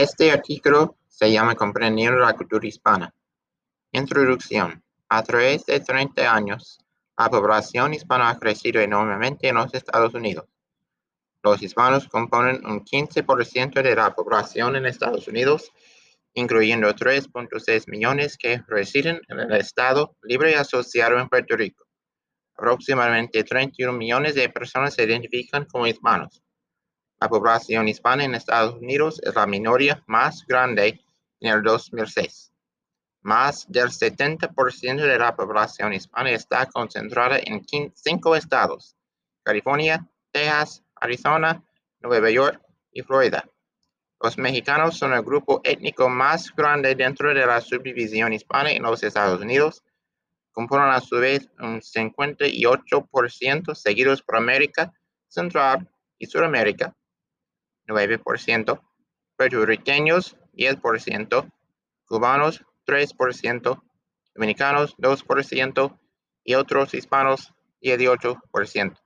Este artículo se llama Comprendiendo la cultura hispana. Introducción. A través de 30 años, la población hispana ha crecido enormemente en los Estados Unidos. Los hispanos componen un 15% de la población en Estados Unidos, incluyendo 3.6 millones que residen en el Estado libre asociado en Puerto Rico. Aproximadamente 31 millones de personas se identifican como hispanos. La población hispana en Estados Unidos es la minoría más grande en el 2006. Más del 70% de la población hispana está concentrada en cinco estados, California, Texas, Arizona, Nueva York y Florida. Los mexicanos son el grupo étnico más grande dentro de la subdivisión hispana en los Estados Unidos. Componen a su vez un 58% seguidos por América Central y Sudamérica, 9%, puertorriqueños 10%, cubanos 3%, dominicanos 2% y otros hispanos 18%.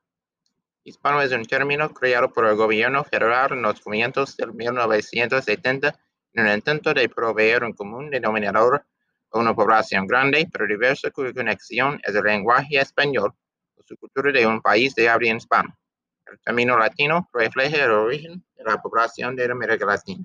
Hispano es un término creado por el gobierno federal en los comienzos del 1970 en un intento de proveer un común denominador a una población grande pero diversa cuya conexión es el lenguaje español o su cultura de un país de habla hispana. El término latino refleja el origen de la población de América Latina.